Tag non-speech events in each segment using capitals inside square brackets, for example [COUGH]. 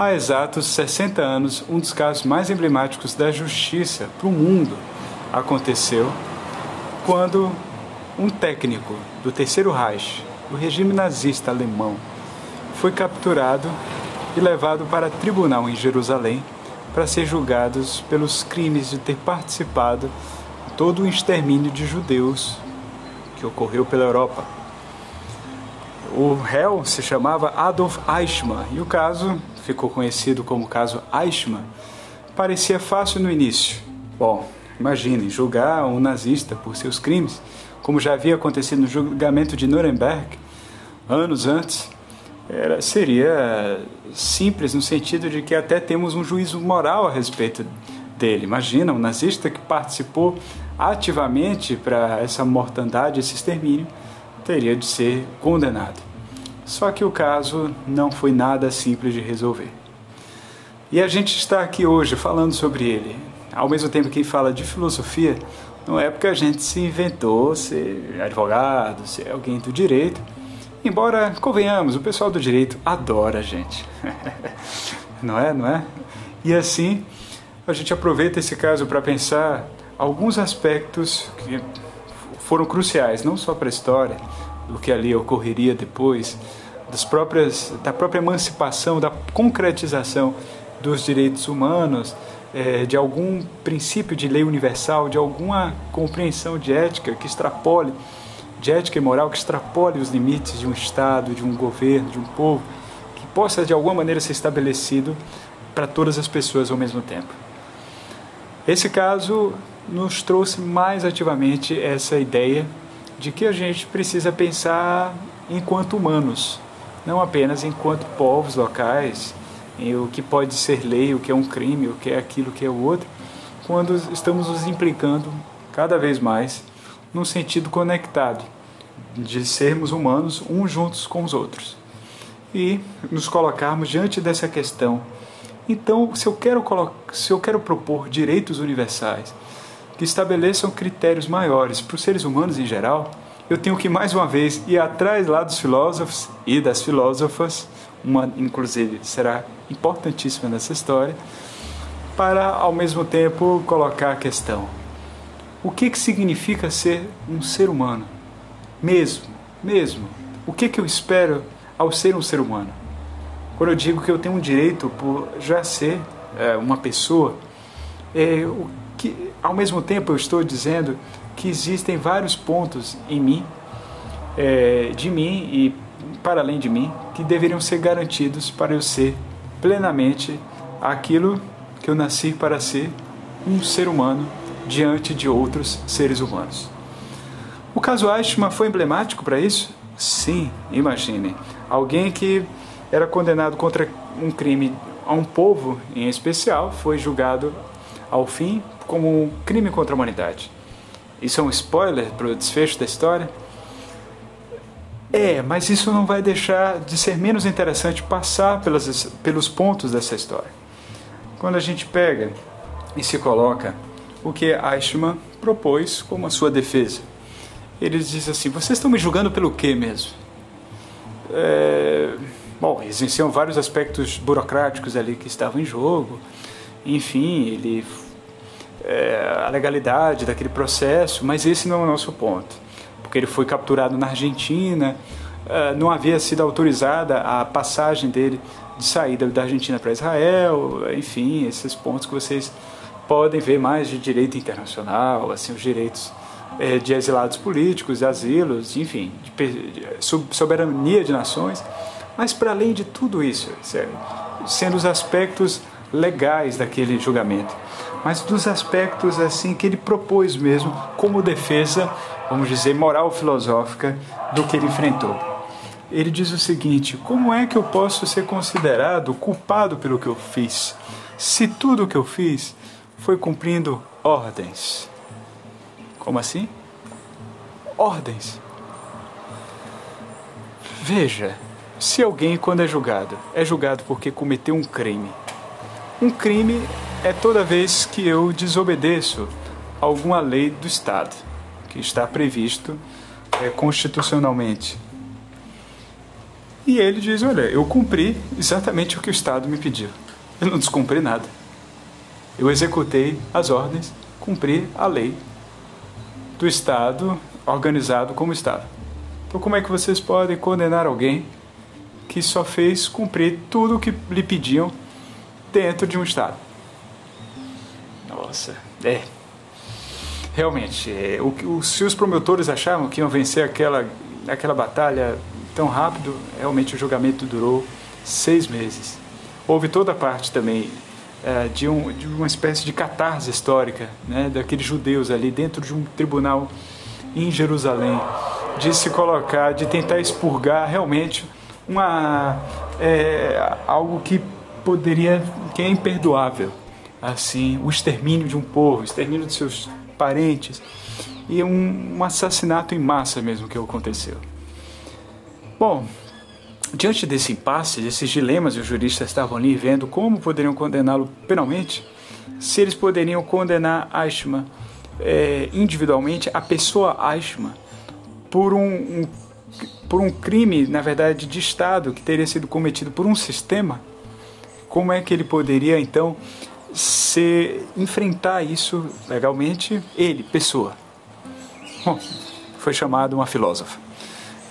há exatos 60 anos, um dos casos mais emblemáticos da justiça para o mundo aconteceu quando um técnico do Terceiro Reich, do regime nazista alemão, foi capturado e levado para tribunal em Jerusalém para ser julgados pelos crimes de ter participado de todo o extermínio de judeus que ocorreu pela Europa. O réu se chamava Adolf Eichmann e o caso ficou conhecido como caso Eichmann. Parecia fácil no início. Bom, imaginem, julgar um nazista por seus crimes, como já havia acontecido no julgamento de Nuremberg anos antes, era, seria simples no sentido de que até temos um juízo moral a respeito dele. Imagina, um nazista que participou ativamente para essa mortandade, esse extermínio, teria de ser condenado. Só que o caso não foi nada simples de resolver. E a gente está aqui hoje falando sobre ele. Ao mesmo tempo que fala de filosofia, não é porque a gente se inventou ser advogado, ser alguém do direito. Embora, convenhamos, o pessoal do direito adora a gente. [LAUGHS] não é? Não é? E assim, a gente aproveita esse caso para pensar alguns aspectos que foram cruciais, não só para a história, do que ali ocorreria depois, das próprias, da própria emancipação, da concretização dos direitos humanos, é, de algum princípio de lei universal, de alguma compreensão de ética que extrapole, de ética e moral que extrapole os limites de um Estado, de um governo, de um povo, que possa de alguma maneira ser estabelecido para todas as pessoas ao mesmo tempo. Esse caso nos trouxe mais ativamente essa ideia de que a gente precisa pensar enquanto humanos, não apenas enquanto povos locais, em o que pode ser lei, o que é um crime, o que é aquilo, o que é o outro, quando estamos nos implicando cada vez mais num sentido conectado de sermos humanos uns juntos com os outros e nos colocarmos diante dessa questão. Então, se eu quero, se eu quero propor direitos universais, que estabeleçam critérios maiores para os seres humanos em geral, eu tenho que mais uma vez ir atrás lá dos filósofos e das filósofas, uma inclusive será importantíssima nessa história, para ao mesmo tempo colocar a questão: o que que significa ser um ser humano? Mesmo, mesmo. O que que eu espero ao ser um ser humano? Quando eu digo que eu tenho um direito por já ser é, uma pessoa, é, o que ao mesmo tempo eu estou dizendo que existem vários pontos em mim, é, de mim e para além de mim, que deveriam ser garantidos para eu ser plenamente aquilo que eu nasci para ser, um ser humano diante de outros seres humanos. O caso Eichmann foi emblemático para isso? Sim, imagine. Alguém que era condenado contra um crime a um povo em especial foi julgado ao fim como um crime contra a humanidade. Isso é um spoiler para o desfecho da história? É, mas isso não vai deixar de ser menos interessante passar pelas, pelos pontos dessa história. Quando a gente pega e se coloca o que Eichmann propôs como a sua defesa. Ele diz assim: vocês estão me julgando pelo quê mesmo? É, bom, existiam vários aspectos burocráticos ali que estavam em jogo. Enfim, ele é, a legalidade daquele processo, mas esse não é o nosso ponto, porque ele foi capturado na Argentina, é, não havia sido autorizada a passagem dele de saída da Argentina para Israel, enfim, esses pontos que vocês podem ver mais de direito internacional, assim, os direitos é, de exilados políticos, de asilos, enfim, de, de soberania de nações, mas para além de tudo isso, sendo os aspectos legais daquele julgamento mas dos aspectos assim que ele propôs mesmo como defesa, vamos dizer, moral filosófica do que ele enfrentou. Ele diz o seguinte: como é que eu posso ser considerado culpado pelo que eu fiz, se tudo o que eu fiz foi cumprindo ordens? Como assim? Ordens. Veja, se alguém, quando é julgado, é julgado porque cometeu um crime, um crime é toda vez que eu desobedeço alguma lei do Estado que está previsto é, constitucionalmente. E ele diz: Olha, eu cumpri exatamente o que o Estado me pediu. Eu não descumpri nada. Eu executei as ordens, cumpri a lei do Estado organizado como Estado. Então, como é que vocês podem condenar alguém que só fez cumprir tudo o que lhe pediam dentro de um Estado? Nossa, é. Realmente, é, o, o, se os promotores achavam que iam vencer aquela, aquela batalha tão rápido, realmente o julgamento durou seis meses. Houve toda a parte também é, de, um, de uma espécie de catarse histórica, né, daqueles judeus ali dentro de um tribunal em Jerusalém, de se colocar, de tentar expurgar realmente uma, é, algo que poderia, que é imperdoável, assim, o extermínio de um povo, o extermínio de seus parentes e um, um assassinato em massa mesmo que aconteceu. Bom, diante desse impasse, desses dilemas, os juristas estavam ali vendo como poderiam condená-lo penalmente, se eles poderiam condenar Eichmann é, individualmente, a pessoa Eichmann, por um, um, por um crime, na verdade, de Estado que teria sido cometido por um sistema, como é que ele poderia então se enfrentar isso legalmente, ele, pessoa? Bom, foi chamado uma filósofa.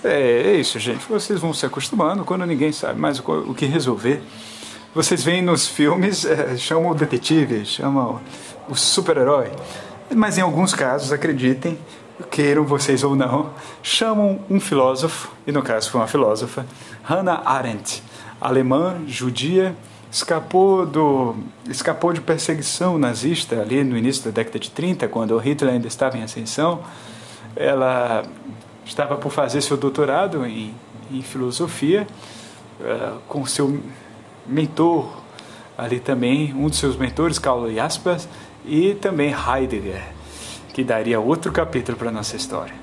É, é isso, gente. Vocês vão se acostumando quando ninguém sabe mais o, que resolver. Vocês veem nos filmes, é, chamam o detetive, chamam o super-herói. Mas em alguns casos, acreditem, queiram vocês ou não, chamam um filósofo, e no caso foi uma filósofa, Hannah Arendt, alemã, judia, escapou do escapou de perseguição nazista ali no início da década de 30, quando Hitler ainda estava em ascensão. Ela estava por fazer seu doutorado em, em filosofia uh, com seu mentor ali também, um dos seus mentores, Karl Jaspers, e também Heidegger, que daria outro capítulo para a nossa história.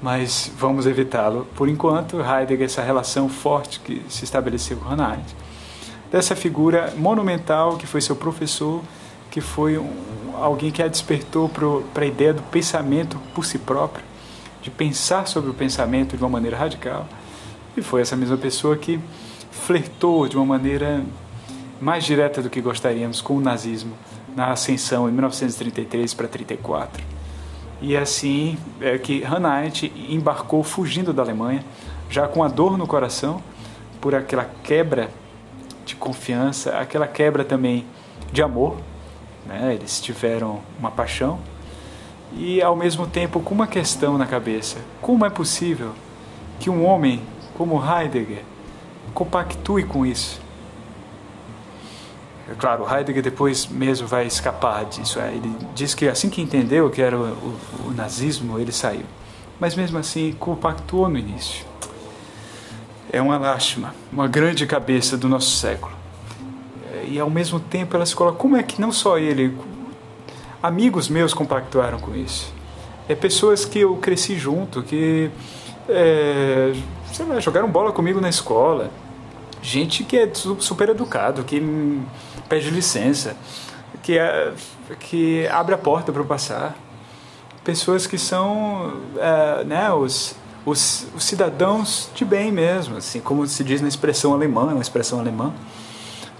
Mas vamos evitá-lo por enquanto. Heidegger, essa relação forte que se estabeleceu com Hannah Arendt, dessa figura monumental que foi seu professor, que foi um, alguém que a despertou para a ideia do pensamento por si próprio, de pensar sobre o pensamento de uma maneira radical. E foi essa mesma pessoa que flertou de uma maneira mais direta do que gostaríamos com o nazismo na ascensão em 1933 para 34. E assim é que Hannah Arendt embarcou fugindo da Alemanha, já com a dor no coração por aquela quebra de confiança, aquela quebra também de amor. Né? Eles tiveram uma paixão e ao mesmo tempo com uma questão na cabeça: como é possível que um homem como Heidegger compactue com isso? É claro, Heidegger depois mesmo vai escapar disso. É, ele diz que assim que entendeu que era o, o, o nazismo, ele saiu. Mas mesmo assim, compactuou no início. É uma lástima, uma grande cabeça do nosso século. E ao mesmo tempo ela se coloca: como é que não só ele, amigos meus compactuaram com isso. É pessoas que eu cresci junto, que é, sei lá, jogaram bola comigo na escola. Gente que é super educado, que pede licença, que, é, que abre a porta para eu passar. Pessoas que são é, né, os, os, os, cidadãos de bem mesmo, assim como se diz na expressão alemã, uma expressão alemã.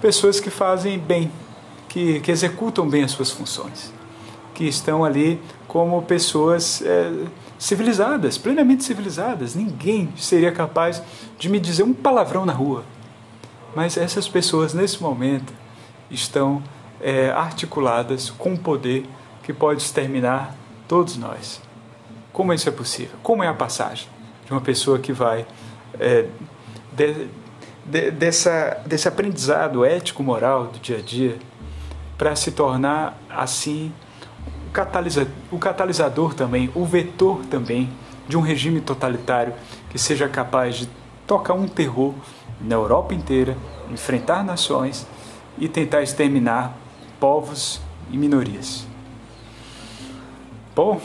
Pessoas que fazem bem, que, que executam bem as suas funções que estão ali como pessoas é, civilizadas, plenamente civilizadas. Ninguém seria capaz de me dizer um palavrão na rua. Mas essas pessoas, nesse momento, estão é, articuladas com um poder que pode exterminar todos nós. Como isso é possível? Como é a passagem de uma pessoa que vai é, de, de, dessa, desse aprendizado ético-moral do dia a dia para se tornar assim o, catalisa, o catalisador também, o vetor também de um regime totalitário que seja capaz de tocar um terror na Europa inteira, enfrentar nações e tentar exterminar povos e minorias. Bom,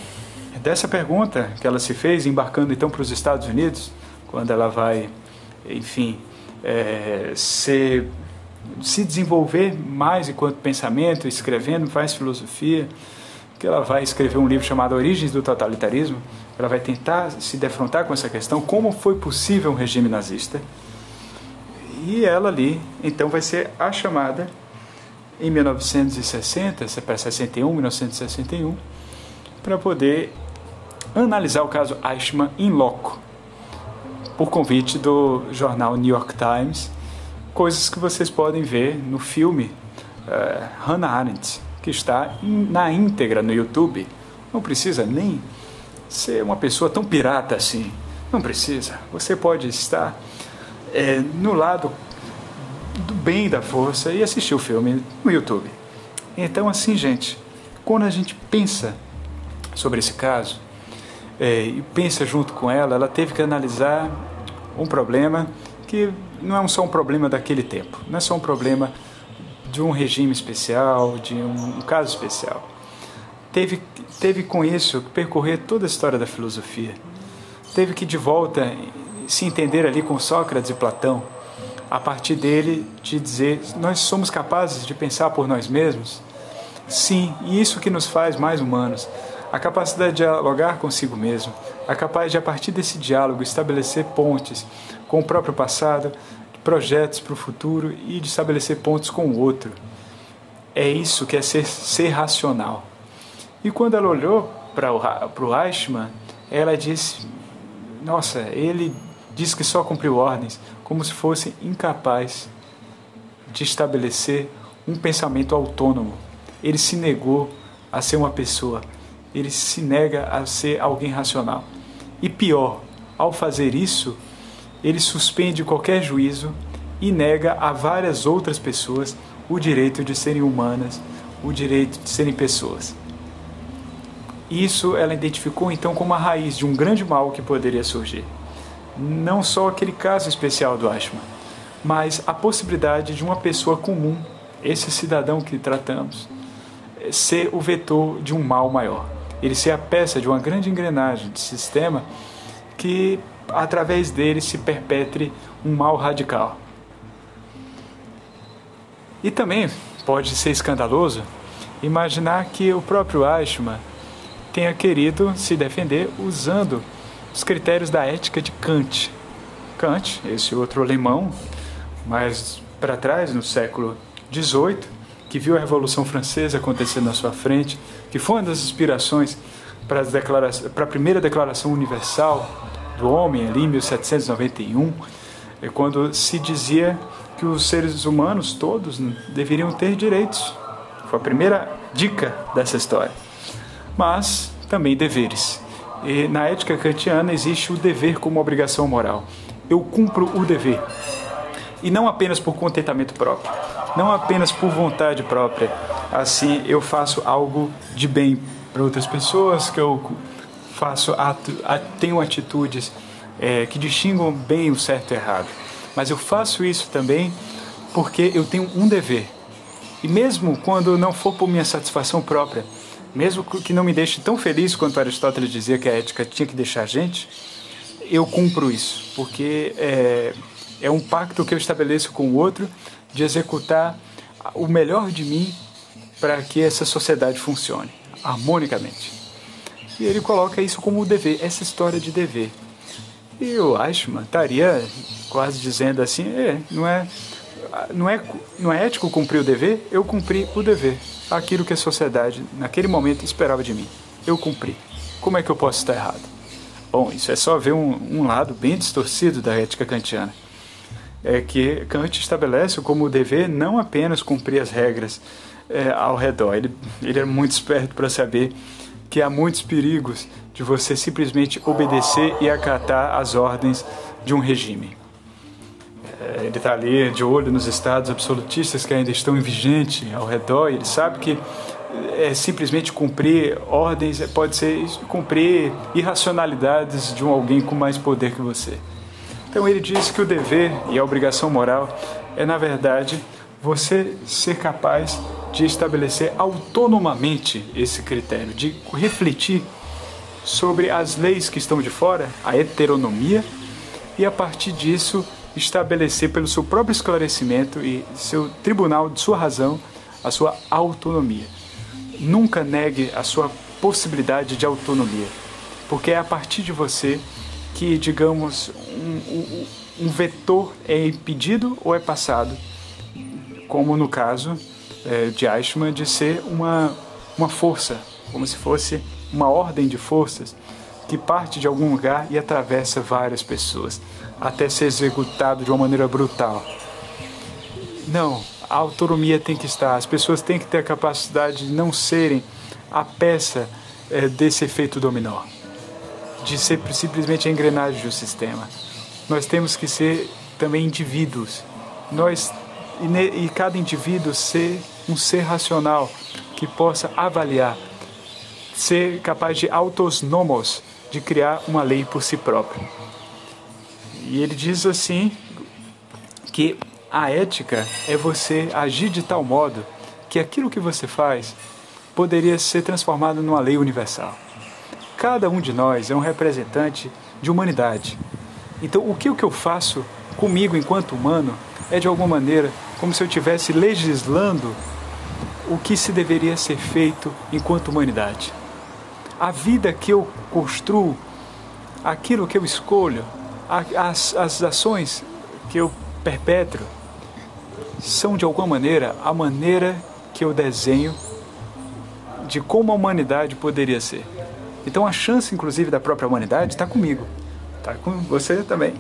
dessa pergunta que ela se fez, embarcando então para os Estados Unidos, quando ela vai, enfim, é, se, se desenvolver mais enquanto pensamento, escrevendo, faz filosofia, que ela vai escrever um livro chamado Origens do Totalitarismo. Ela vai tentar se defrontar com essa questão: como foi possível um regime nazista? E ela ali, então, vai ser a chamada em 1960, para 61, 1961, para poder analisar o caso Eichmann em loco, por convite do jornal New York Times, coisas que vocês podem ver no filme uh, Hannah Arendt, que está in, na íntegra no YouTube. Não precisa nem ser uma pessoa tão pirata assim. Não precisa. Você pode estar é, no lado do bem da força e assistir o filme no YouTube. Então, assim, gente, quando a gente pensa sobre esse caso é, e pensa junto com ela, ela teve que analisar um problema que não é só um problema daquele tempo, não é só um problema de um regime especial, de um, um caso especial. Teve, teve com isso que percorrer toda a história da filosofia. Teve que de volta se entender ali com Sócrates e Platão, a partir dele de dizer: nós somos capazes de pensar por nós mesmos? Sim, e isso que nos faz mais humanos. A capacidade de dialogar consigo mesmo, a capaz de, a partir desse diálogo, estabelecer pontes com o próprio passado, projetos para o futuro e de estabelecer pontos com o outro. É isso que é ser, ser racional. E quando ela olhou para o Eichmann, ela disse: Nossa, ele diz que só cumpriu ordens, como se fosse incapaz de estabelecer um pensamento autônomo. Ele se negou a ser uma pessoa, ele se nega a ser alguém racional. E pior, ao fazer isso, ele suspende qualquer juízo e nega a várias outras pessoas o direito de serem humanas, o direito de serem pessoas. Isso ela identificou então como a raiz de um grande mal que poderia surgir. Não só aquele caso especial do Ashman, mas a possibilidade de uma pessoa comum, esse cidadão que tratamos, ser o vetor de um mal maior. Ele ser a peça de uma grande engrenagem de sistema que através dele se perpetre um mal radical. E também pode ser escandaloso imaginar que o próprio Eichmann tenha querido se defender usando os critérios da ética de Kant. Kant, esse outro alemão, mais para trás, no século XVIII, que viu a Revolução Francesa acontecendo na sua frente, que foi uma das inspirações para, para a primeira Declaração Universal do homem, ali em 1791, é quando se dizia que os seres humanos todos deveriam ter direitos. Foi a primeira dica dessa história. Mas também deveres. E na ética kantiana existe o dever como obrigação moral. Eu cumpro o dever. E não apenas por contentamento próprio, não apenas por vontade própria. Assim, eu faço algo de bem para outras pessoas, que eu faço ato, tenho atitudes é, que distingam bem o certo e o errado. Mas eu faço isso também porque eu tenho um dever. E mesmo quando não for por minha satisfação própria, mesmo que não me deixe tão feliz quanto Aristóteles dizia que a ética tinha que deixar a gente, eu cumpro isso, porque é, é um pacto que eu estabeleço com o outro de executar o melhor de mim para que essa sociedade funcione harmonicamente. E ele coloca isso como dever, essa história de dever. E eu acho, mano, estaria quase dizendo assim, é, não é, não é, não é ético cumprir o dever? Eu cumpri o dever, aquilo que a sociedade naquele momento esperava de mim. Eu cumpri. Como é que eu posso estar errado? Bom, isso é só ver um, um lado bem distorcido da ética kantiana. É que Kant estabelece como dever não apenas cumprir as regras é, ao redor. Ele, ele é muito esperto para saber que há muitos perigos de você simplesmente obedecer e acatar as ordens de um regime. É, ele está ali de olho nos estados absolutistas que ainda estão em vigente ao redor, e ele sabe que é simplesmente cumprir ordens, pode ser cumprir irracionalidades de um alguém com mais poder que você. Então ele diz que o dever e a obrigação moral é, na verdade, você ser capaz de estabelecer autonomamente esse critério, de refletir sobre as leis que estão de fora, a heteronomia, e a partir disso estabelecer pelo seu próprio esclarecimento e seu tribunal de sua razão a sua autonomia. Nunca negue a sua possibilidade de autonomia, porque é a partir de você que digamos, um, um, um vetor é impedido ou é passado, como no caso é, de Eichmann de ser uma, uma força, como se fosse uma ordem de forças que parte de algum lugar e atravessa várias pessoas, até ser executado de uma maneira brutal. Não, a autonomia tem que estar, as pessoas têm que ter a capacidade de não serem a peça é, desse efeito dominó, de ser simplesmente a engrenagem do sistema. Nós temos que ser também indivíduos. Nós e, cada indivíduo ser um ser racional que possa avaliar, ser capaz de autonomos, de criar uma lei por si próprio. E ele diz assim que a ética é você agir de tal modo que aquilo que você faz poderia ser transformado numa lei universal. Cada um de nós é um representante de humanidade. Então, o que, o que eu faço comigo enquanto humano é de alguma maneira como se eu estivesse legislando o que se deveria ser feito enquanto humanidade. A vida que eu construo, aquilo que eu escolho, as, as ações que eu perpetro, são de alguma maneira a maneira que eu desenho de como a humanidade poderia ser. Então a chance, inclusive, da própria humanidade está comigo, está com você também,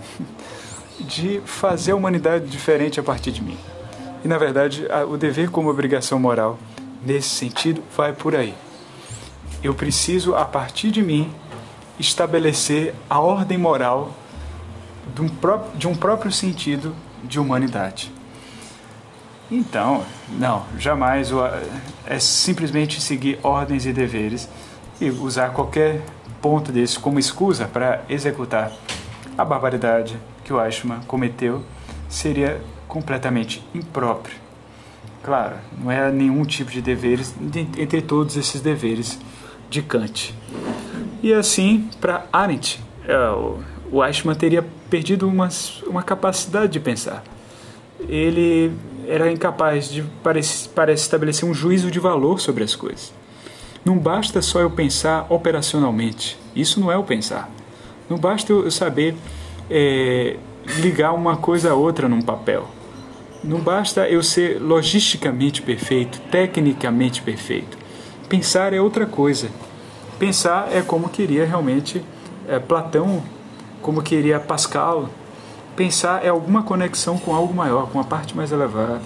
de fazer a humanidade diferente a partir de mim. E na verdade, o dever como obrigação moral, nesse sentido, vai por aí. Eu preciso, a partir de mim, estabelecer a ordem moral de um próprio, de um próprio sentido de humanidade. Então, não, jamais é simplesmente seguir ordens e deveres e usar qualquer ponto desse como escusa para executar a barbaridade que o Eichmann cometeu seria completamente impróprio. Claro, não é nenhum tipo de deveres entre todos esses deveres de Kant. E assim, para Arendt, é, o Eichmann teria perdido uma, uma capacidade de pensar. Ele era incapaz de parece, parece estabelecer um juízo de valor sobre as coisas. Não basta só eu pensar operacionalmente. Isso não é o pensar. Não basta eu saber é, ligar uma coisa a outra num papel. Não basta eu ser logisticamente perfeito, tecnicamente perfeito. Pensar é outra coisa. Pensar é como queria realmente é, Platão, como queria Pascal, pensar é alguma conexão com algo maior, com a parte mais elevada.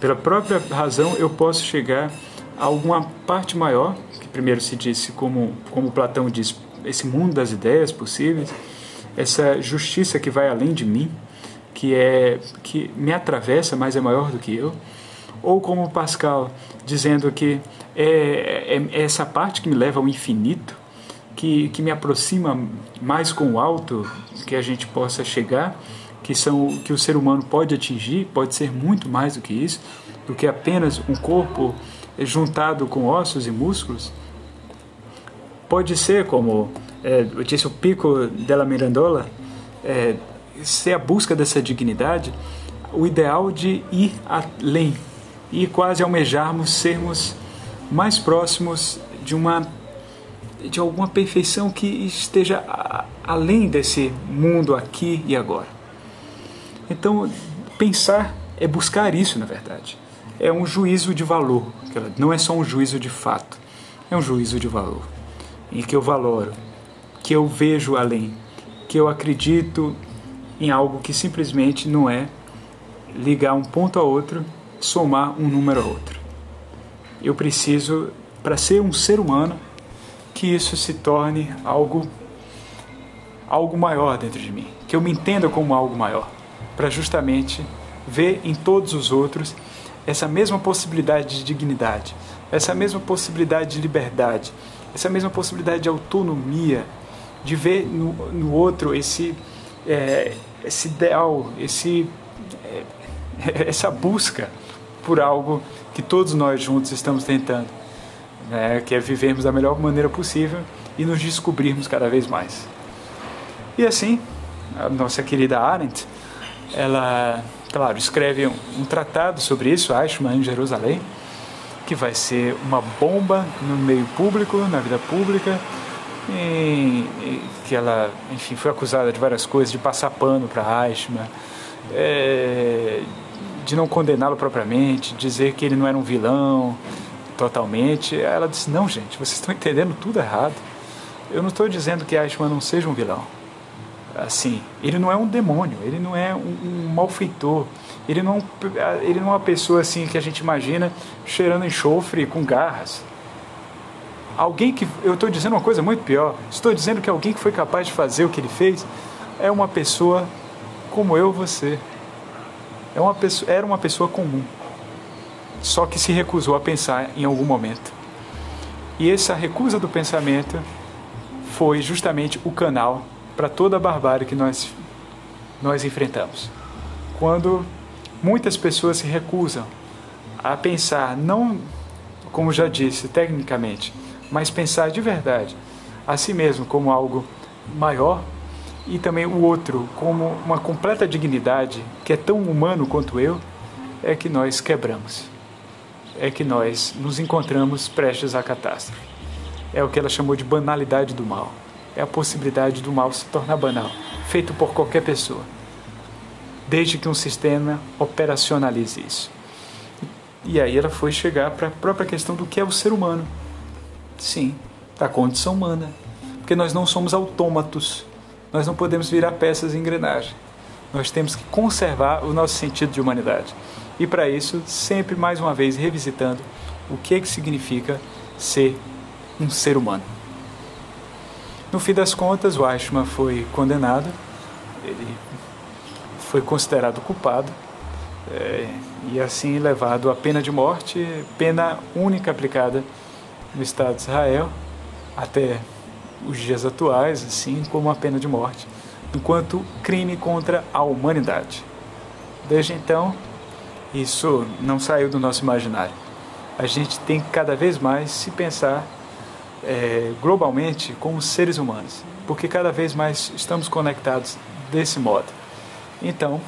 Pela própria razão, eu posso chegar alguma parte maior, que primeiro se disse, como, como Platão diz, esse mundo das ideias possíveis, essa justiça que vai além de mim, que é que me atravessa, mas é maior do que eu, ou como Pascal dizendo que é, é, é essa parte que me leva ao infinito, que, que me aproxima mais com o alto que a gente possa chegar, que são que o ser humano pode atingir, pode ser muito mais do que isso, do que apenas um corpo juntado com ossos e músculos. Pode ser, como é, eu disse o Pico della Mirandola, é, ser a busca dessa dignidade, o ideal de ir além e quase almejarmos sermos mais próximos de uma de alguma perfeição que esteja a, além desse mundo aqui e agora. Então, pensar é buscar isso, na verdade. É um juízo de valor, não é só um juízo de fato, é um juízo de valor, em que eu valoro, que eu vejo além, que eu acredito em algo que simplesmente não é ligar um ponto a outro, somar um número a outro. Eu preciso, para ser um ser humano, que isso se torne algo algo maior dentro de mim, que eu me entenda como algo maior, para justamente ver em todos os outros essa mesma possibilidade de dignidade, essa mesma possibilidade de liberdade, essa mesma possibilidade de autonomia, de ver no, no outro esse, é, esse ideal, esse, é, [LAUGHS] essa busca por algo que todos nós juntos estamos tentando né, que é vivermos da melhor maneira possível e nos descobrirmos cada vez mais. E assim, a nossa querida Arendt, ela, claro, escreve um, um tratado sobre isso, Eichmann em Jerusalém, que vai ser uma bomba no meio público, na vida pública, e, e que ela, enfim, foi acusada de várias coisas, de passar pano para Eichmann, é, de não condená-lo propriamente, dizer que ele não era um vilão totalmente. Ela disse: Não, gente, vocês estão entendendo tudo errado. Eu não estou dizendo que Eichmann não seja um vilão. Assim, ele não é um demônio, ele não é um, um malfeitor, ele não, ele não é uma pessoa assim que a gente imagina cheirando enxofre com garras. Alguém que. Eu estou dizendo uma coisa muito pior. Estou dizendo que alguém que foi capaz de fazer o que ele fez é uma pessoa como eu você. É uma pessoa, era uma pessoa comum. Só que se recusou a pensar em algum momento. E essa recusa do pensamento foi justamente o canal para toda a barbárie que nós, nós enfrentamos. Quando muitas pessoas se recusam a pensar, não, como já disse, tecnicamente, mas pensar de verdade a si mesmo como algo maior e também o outro como uma completa dignidade que é tão humano quanto eu, é que nós quebramos. É que nós nos encontramos prestes à catástrofe. É o que ela chamou de banalidade do mal. É a possibilidade do mal se tornar banal, feito por qualquer pessoa, desde que um sistema operacionalize isso. E aí ela foi chegar para a própria questão do que é o ser humano. Sim, da condição humana. Porque nós não somos autômatos nós não podemos virar peças em engrenagem. Nós temos que conservar o nosso sentido de humanidade. E para isso, sempre mais uma vez revisitando o que, é que significa ser um ser humano. No fim das contas, o Eichmann foi condenado, ele foi considerado culpado é, e assim levado à pena de morte, pena única aplicada no Estado de Israel até os dias atuais, assim como a pena de morte, enquanto crime contra a humanidade. Desde então, isso não saiu do nosso imaginário. A gente tem que cada vez mais se pensar é, globalmente como seres humanos, porque cada vez mais estamos conectados desse modo. Então,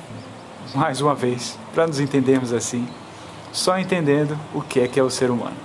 mais uma vez, para nos entendermos assim, só entendendo o que é que é o ser humano.